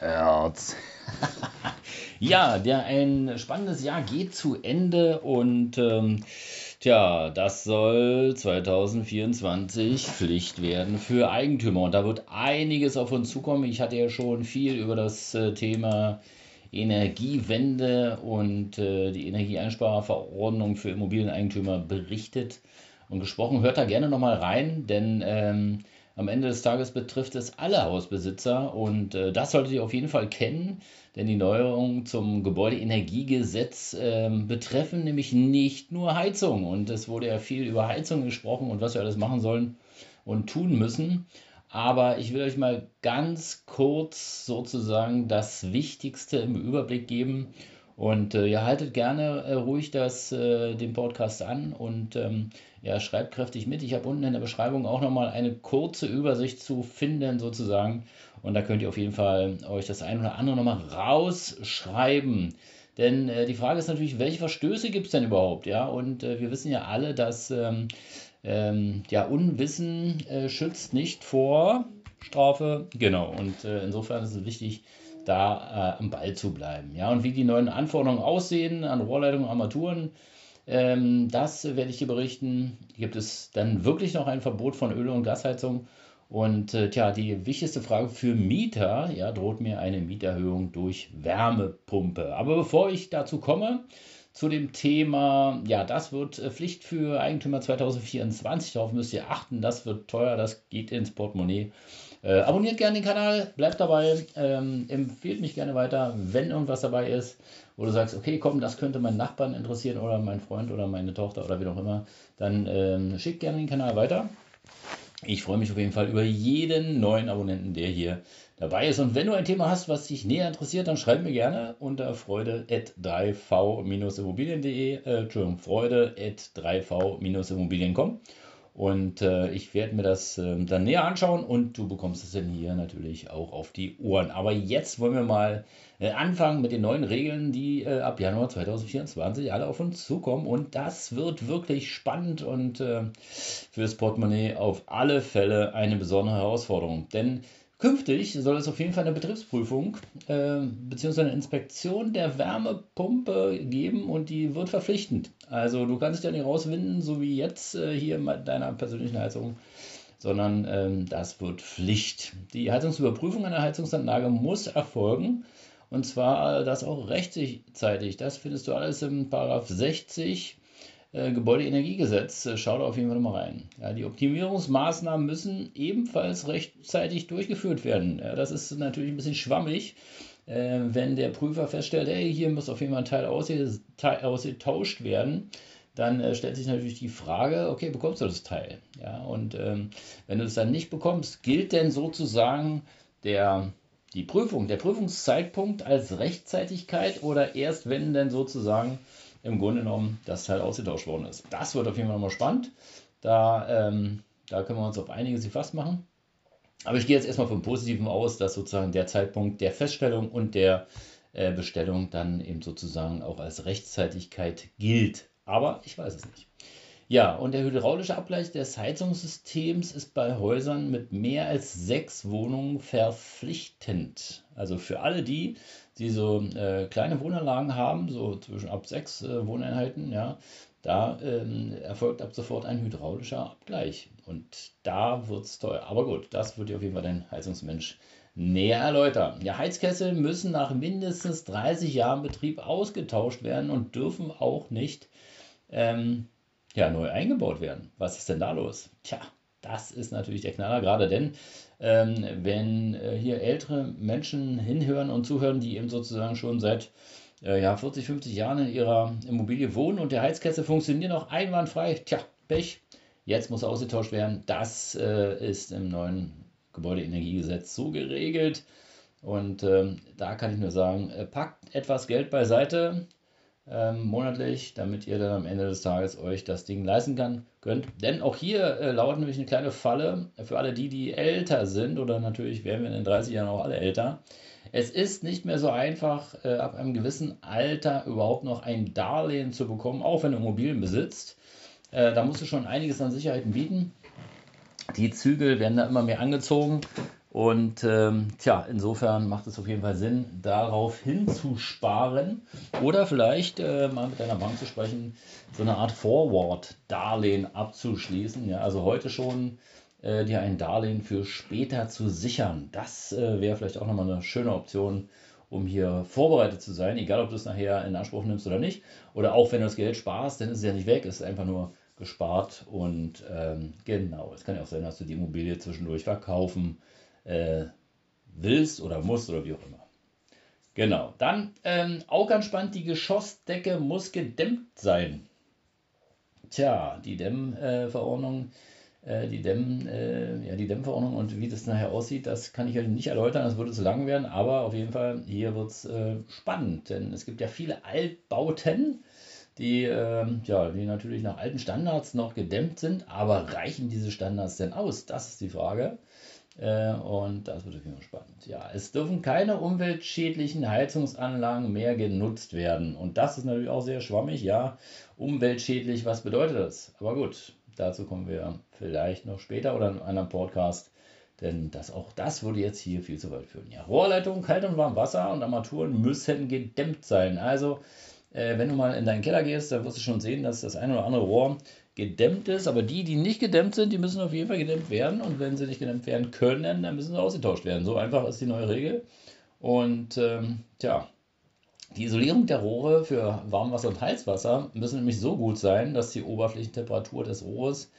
Herz. ja, der, ein spannendes Jahr geht zu Ende und ähm, tja, das soll 2024 Pflicht werden für Eigentümer. Und da wird einiges auf uns zukommen. Ich hatte ja schon viel über das äh, Thema Energiewende und äh, die Energieeinsparverordnung für Immobilieneigentümer berichtet und gesprochen. Hört da gerne nochmal rein, denn ähm, am Ende des Tages betrifft es alle Hausbesitzer und äh, das solltet ihr auf jeden Fall kennen, denn die Neuerungen zum Gebäudeenergiegesetz äh, betreffen nämlich nicht nur Heizung und es wurde ja viel über Heizung gesprochen und was wir alles machen sollen und tun müssen. Aber ich will euch mal ganz kurz sozusagen das Wichtigste im Überblick geben. Und äh, ihr haltet gerne äh, ruhig das, äh, den Podcast an und ähm, ja, schreibt kräftig mit. Ich habe unten in der Beschreibung auch nochmal eine kurze Übersicht zu finden, sozusagen. Und da könnt ihr auf jeden Fall euch das ein oder andere nochmal rausschreiben. Denn äh, die Frage ist natürlich, welche Verstöße gibt es denn überhaupt? Ja, und äh, wir wissen ja alle, dass ähm, ähm, ja, Unwissen äh, schützt nicht vor Strafe. Genau, und insofern ist es wichtig, da äh, am Ball zu bleiben. Ja, und wie die neuen Anforderungen aussehen an Rohrleitungen, Armaturen, ähm, das werde ich dir berichten. Gibt es dann wirklich noch ein Verbot von Öl- und Gasheizung? Und äh, tja, die wichtigste Frage für Mieter, ja, droht mir eine Mieterhöhung durch Wärmepumpe. Aber bevor ich dazu komme, zu dem Thema, ja, das wird äh, Pflicht für Eigentümer 2024. Darauf müsst ihr achten, das wird teuer, das geht ins Portemonnaie. Äh, abonniert gerne den Kanal, bleibt dabei, ähm, empfehlt mich gerne weiter, wenn irgendwas dabei ist, wo du sagst, okay, komm, das könnte meinen Nachbarn interessieren oder mein Freund oder meine Tochter oder wie auch immer, dann ähm, schickt gerne den Kanal weiter. Ich freue mich auf jeden Fall über jeden neuen Abonnenten, der hier dabei ist. Und wenn du ein Thema hast, was dich näher interessiert, dann schreib mir gerne unter freude.3v-immobilien.de, äh, Entschuldigung, freude.3v-immobilien.com. Und äh, ich werde mir das äh, dann näher anschauen und du bekommst es dann hier natürlich auch auf die Ohren. Aber jetzt wollen wir mal äh, anfangen mit den neuen Regeln, die äh, ab Januar 2024 alle auf uns zukommen. Und das wird wirklich spannend und äh, für das Portemonnaie auf alle Fälle eine besondere Herausforderung. Denn Künftig soll es auf jeden Fall eine Betriebsprüfung äh, bzw. eine Inspektion der Wärmepumpe geben und die wird verpflichtend. Also du kannst dich ja nicht rauswinden, so wie jetzt äh, hier mit deiner persönlichen Heizung, sondern ähm, das wird Pflicht. Die Heizungsüberprüfung einer Heizungsanlage muss erfolgen und zwar das auch rechtzeitig. Das findest du alles im Paragraph 60 äh, Gebäudeenergiegesetz. Äh, schau da auf jeden Fall mal rein. Ja, die Optimierungsmaßnahmen müssen ebenfalls rechtzeitig durchgeführt werden. Ja, das ist natürlich ein bisschen schwammig, äh, wenn der Prüfer feststellt, hey, hier muss auf jeden Fall ein Teil ausgetauscht werden. Dann äh, stellt sich natürlich die Frage, okay, bekommst du das Teil? Ja, und ähm, wenn du es dann nicht bekommst, gilt denn sozusagen der die Prüfung, der Prüfungszeitpunkt als Rechtzeitigkeit oder erst wenn denn sozusagen im Grunde genommen das Teil ausgetauscht worden ist. Das wird auf jeden Fall nochmal spannend. Da, ähm, da können wir uns auf einiges gefasst machen. Aber ich gehe jetzt erstmal vom Positiven aus, dass sozusagen der Zeitpunkt der Feststellung und der äh, Bestellung dann eben sozusagen auch als Rechtzeitigkeit gilt. Aber ich weiß es nicht. Ja, und der hydraulische Abgleich des Heizungssystems ist bei Häusern mit mehr als sechs Wohnungen verpflichtend. Also für alle die, die so äh, kleine Wohnanlagen haben, so zwischen ab sechs äh, Wohneinheiten, ja, da ähm, erfolgt ab sofort ein hydraulischer Abgleich. Und da wird es teuer. Aber gut, das wird dir auf jeden Fall dein Heizungsmensch näher erläutern. Ja, Heizkessel müssen nach mindestens 30 Jahren Betrieb ausgetauscht werden und dürfen auch nicht ähm, ja, neu eingebaut werden. Was ist denn da los? Tja, das ist natürlich der Knaller, gerade denn, ähm, wenn äh, hier ältere Menschen hinhören und zuhören, die eben sozusagen schon seit äh, ja, 40, 50 Jahren in ihrer Immobilie wohnen und der Heizkessel funktioniert noch einwandfrei, tja, Pech, jetzt muss ausgetauscht werden. Das äh, ist im neuen Gebäudeenergiegesetz so geregelt. Und ähm, da kann ich nur sagen, äh, packt etwas Geld beiseite ähm, monatlich, damit ihr dann am Ende des Tages euch das Ding leisten kann, könnt. Denn auch hier äh, lauert nämlich eine kleine Falle für alle die, die älter sind oder natürlich werden wir in den 30 Jahren auch alle älter. Es ist nicht mehr so einfach, äh, ab einem gewissen Alter überhaupt noch ein Darlehen zu bekommen, auch wenn du Immobilien besitzt. Äh, da musst du schon einiges an Sicherheiten bieten. Die Zügel werden da immer mehr angezogen. Und ähm, tja, insofern macht es auf jeden Fall Sinn, darauf hinzusparen oder vielleicht äh, mal mit deiner Bank zu sprechen, so eine Art Forward-Darlehen abzuschließen. Ja, also heute schon äh, dir ein Darlehen für später zu sichern. Das äh, wäre vielleicht auch nochmal eine schöne Option, um hier vorbereitet zu sein, egal ob du es nachher in Anspruch nimmst oder nicht. Oder auch wenn du das Geld sparst, dann ist es ja nicht weg, es ist einfach nur gespart. Und ähm, genau, es kann ja auch sein, dass du die Immobilie zwischendurch verkaufen äh, willst oder musst oder wie auch immer. Genau, dann ähm, auch ganz spannend, die Geschossdecke muss gedämmt sein. Tja, die Dämmverordnung, äh, die, Dämm, äh, ja, die Dämmverordnung und wie das nachher aussieht, das kann ich euch nicht erläutern, das würde zu lang werden, aber auf jeden Fall hier wird es äh, spannend, denn es gibt ja viele Altbauten, die, ähm, ja, die natürlich nach alten Standards noch gedämmt sind, aber reichen diese Standards denn aus? Das ist die Frage. Äh, und das wird auf jeden Fall spannend. Ja, es dürfen keine umweltschädlichen Heizungsanlagen mehr genutzt werden. Und das ist natürlich auch sehr schwammig. Ja, umweltschädlich, was bedeutet das? Aber gut, dazu kommen wir vielleicht noch später oder in einem Podcast. Denn das, auch das würde jetzt hier viel zu weit führen. Ja, Rohrleitungen, kalt und warm Wasser und Armaturen müssen gedämmt sein. Also, äh, wenn du mal in deinen Keller gehst, dann wirst du schon sehen, dass das ein oder andere Rohr gedämmt ist. Aber die, die nicht gedämmt sind, die müssen auf jeden Fall gedämmt werden. Und wenn sie nicht gedämmt werden können, dann müssen sie ausgetauscht werden. So einfach ist die neue Regel. Und ähm, tja, die Isolierung der Rohre für Warmwasser und Heißwasser müssen nämlich so gut sein, dass die Oberflächentemperatur des Rohres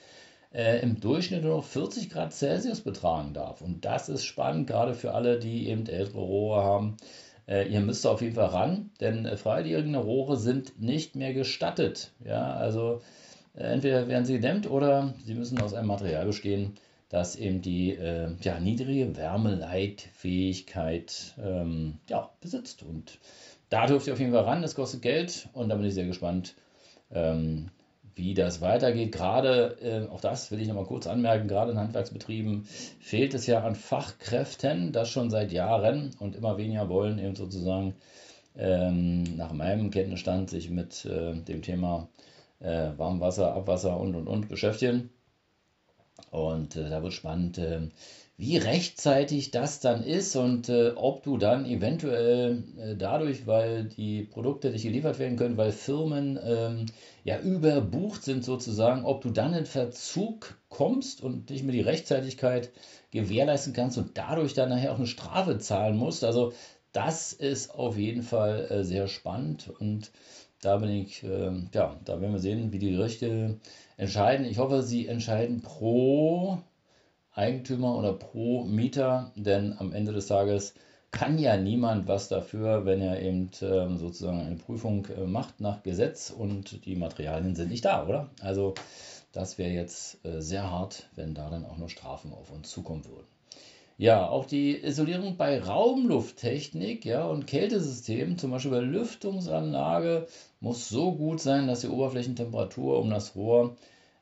äh, im Durchschnitt nur noch 40 Grad Celsius betragen darf. Und das ist spannend, gerade für alle, die eben ältere Rohre haben. Äh, ihr müsst auf jeden Fall ran, denn äh, freiliegende Rohre sind nicht mehr gestattet. Ja, also Entweder werden sie gedämmt oder sie müssen aus einem Material bestehen, das eben die äh, ja, niedrige Wärmeleitfähigkeit ähm, ja, besitzt. Und da dürft ihr auf jeden Fall ran, das kostet Geld und da bin ich sehr gespannt, ähm, wie das weitergeht. Gerade, äh, auch das will ich nochmal kurz anmerken, gerade in Handwerksbetrieben fehlt es ja an Fachkräften, das schon seit Jahren und immer weniger wollen eben sozusagen ähm, nach meinem Kenntnisstand sich mit äh, dem Thema äh, Warmwasser, Abwasser und und und beschäftigen. Und äh, da wird spannend, äh, wie rechtzeitig das dann ist und äh, ob du dann eventuell äh, dadurch, weil die Produkte nicht geliefert werden können, weil Firmen ähm, ja überbucht sind sozusagen, ob du dann in Verzug kommst und nicht mehr die Rechtzeitigkeit gewährleisten kannst und dadurch dann nachher auch eine Strafe zahlen musst. Also das ist auf jeden Fall äh, sehr spannend und da bin ich, äh, ja, da werden wir sehen, wie die Gerichte entscheiden. Ich hoffe, sie entscheiden pro Eigentümer oder pro Mieter, denn am Ende des Tages kann ja niemand was dafür, wenn er eben äh, sozusagen eine Prüfung äh, macht nach Gesetz und die Materialien sind nicht da, oder? Also das wäre jetzt äh, sehr hart, wenn da dann auch noch Strafen auf uns zukommen würden. Ja, auch die Isolierung bei Raumlufttechnik ja, und Kältesystemen, zum Beispiel bei Lüftungsanlage, muss so gut sein, dass die Oberflächentemperatur um das Rohr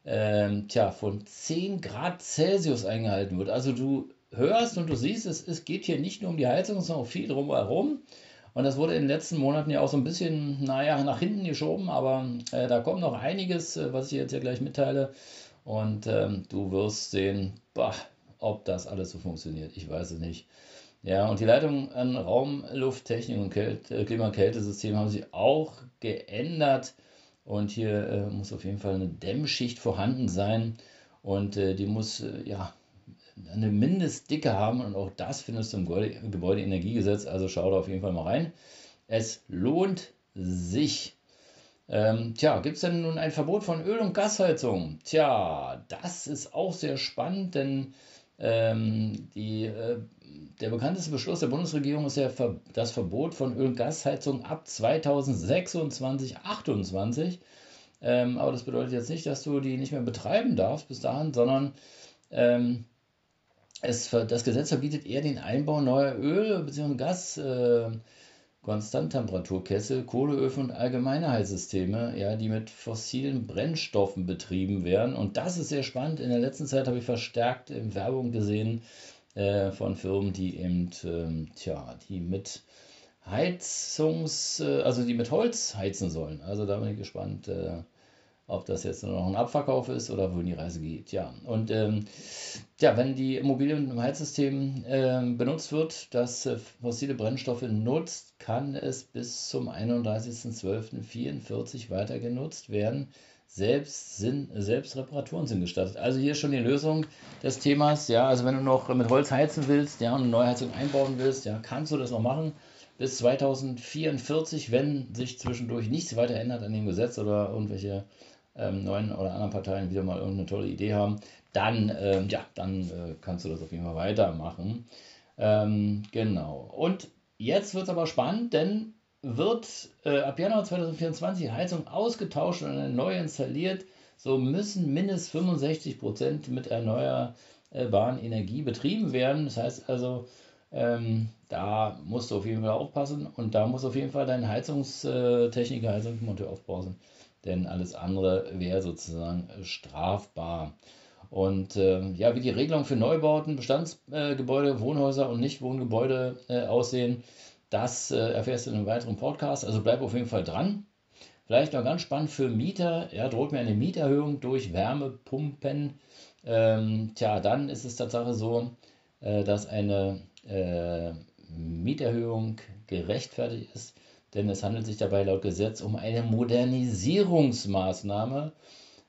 ähm, tja, von 10 Grad Celsius eingehalten wird. Also du hörst und du siehst, es, es geht hier nicht nur um die Heizung, sondern auch viel drumherum. Und das wurde in den letzten Monaten ja auch so ein bisschen, naja, nach hinten geschoben, aber äh, da kommt noch einiges, äh, was ich jetzt ja gleich mitteile. Und ähm, du wirst sehen, bah, ob das alles so funktioniert, ich weiß es nicht. Ja, und die Leitung an Raumlufttechnik und Kälte, Klima- und Kältesystem haben sie auch geändert. Und hier äh, muss auf jeden Fall eine Dämmschicht vorhanden sein. Und äh, die muss äh, ja eine Mindestdicke haben. Und auch das findest du im Gebäudeenergiegesetz. Also schau da auf jeden Fall mal rein. Es lohnt sich. Ähm, tja, gibt es denn nun ein Verbot von Öl- und Gasheizung? Tja, das ist auch sehr spannend, denn ähm, die, äh, der bekannteste Beschluss der Bundesregierung ist ja das Verbot von Öl- und Gasheizung ab 2026, 2028. Ähm, aber das bedeutet jetzt nicht, dass du die nicht mehr betreiben darfst bis dahin, sondern ähm, es, das Gesetz verbietet eher den Einbau neuer Öl- bzw. Gas- äh, Konstanttemperaturkessel, Kohleöfen und allgemeine Heizsysteme, ja, die mit fossilen Brennstoffen betrieben werden. Und das ist sehr spannend. In der letzten Zeit habe ich verstärkt in Werbung gesehen äh, von Firmen, die eben, ähm, tja, die mit Heizungs-, äh, also die mit Holz heizen sollen. Also da bin ich gespannt. Äh, ob das jetzt nur noch ein Abverkauf ist oder wohin die Reise geht. Ja, und ähm, ja, wenn die Immobilien im Heizsystem äh, benutzt wird, das äh, fossile Brennstoffe nutzt, kann es bis zum 31.12.44 weiter genutzt werden. Selbst, sind, selbst Reparaturen sind gestattet. Also hier schon die Lösung des Themas. Ja, also wenn du noch mit Holz heizen willst ja, und eine Neuheizung einbauen willst, ja, kannst du das noch machen bis 2044, wenn sich zwischendurch nichts weiter ändert an dem Gesetz oder irgendwelche ähm, neuen oder anderen Parteien wieder mal irgendeine tolle Idee haben, dann, ähm, ja, dann äh, kannst du das auf jeden Fall weitermachen. Ähm, genau. Und jetzt wird es aber spannend, denn wird äh, ab Januar 2024 die Heizung ausgetauscht und eine neue installiert, so müssen mindestens 65 Prozent mit erneuerbaren Energie betrieben werden. Das heißt also, ähm, da musst du auf jeden Fall aufpassen und da muss auf jeden Fall dein Heizungstechniker, Heizungsmonteur aufpassen denn alles andere wäre sozusagen strafbar. Und äh, ja, wie die Regelungen für Neubauten, Bestandsgebäude, äh, Wohnhäuser und Nichtwohngebäude äh, aussehen, das äh, erfährst du in einem weiteren Podcast. Also bleib auf jeden Fall dran. Vielleicht noch ganz spannend für Mieter, ja, droht mir eine Mieterhöhung durch Wärmepumpen. Ähm, tja, dann ist es Tatsache so, äh, dass eine äh, Mieterhöhung gerechtfertigt ist denn es handelt sich dabei laut Gesetz um eine Modernisierungsmaßnahme.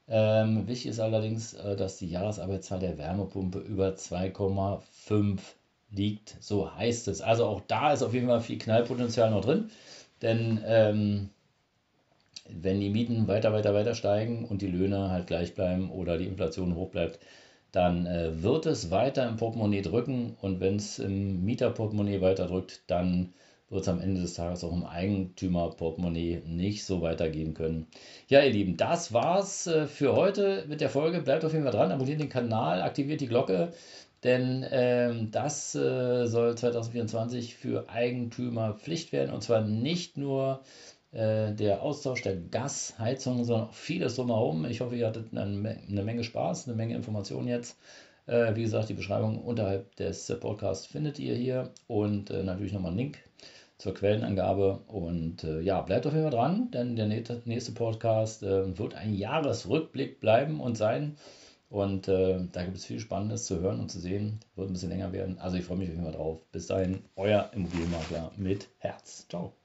Ähm, wichtig ist allerdings, äh, dass die Jahresarbeitszahl der Wärmepumpe über 2,5 liegt. So heißt es. Also auch da ist auf jeden Fall viel Knallpotenzial noch drin. Denn ähm, wenn die Mieten weiter, weiter, weiter steigen und die Löhne halt gleich bleiben oder die Inflation hoch bleibt, dann äh, wird es weiter im Portemonnaie drücken. Und wenn es im Mieterportemonnaie weiter drückt, dann wird es am Ende des Tages auch im Eigentümerportemonnaie nicht so weitergehen können. Ja, ihr Lieben, das war's äh, für heute mit der Folge. Bleibt auf jeden Fall dran, abonniert den Kanal, aktiviert die Glocke, denn ähm, das äh, soll 2024 für Eigentümer Pflicht werden und zwar nicht nur äh, der Austausch der Gasheizung, sondern auch vieles drumherum. Ich hoffe, ihr hattet eine, eine Menge Spaß, eine Menge Informationen jetzt. Äh, wie gesagt, die Beschreibung unterhalb des Podcasts findet ihr hier und äh, natürlich nochmal einen Link zur Quellenangabe. Und äh, ja, bleibt auf jeden Fall dran, denn der nächste Podcast äh, wird ein Jahresrückblick bleiben und sein. Und äh, da gibt es viel Spannendes zu hören und zu sehen. Wird ein bisschen länger werden. Also ich freue mich auf jeden Fall drauf. Bis dahin, euer Immobilienmakler mit Herz. Ciao.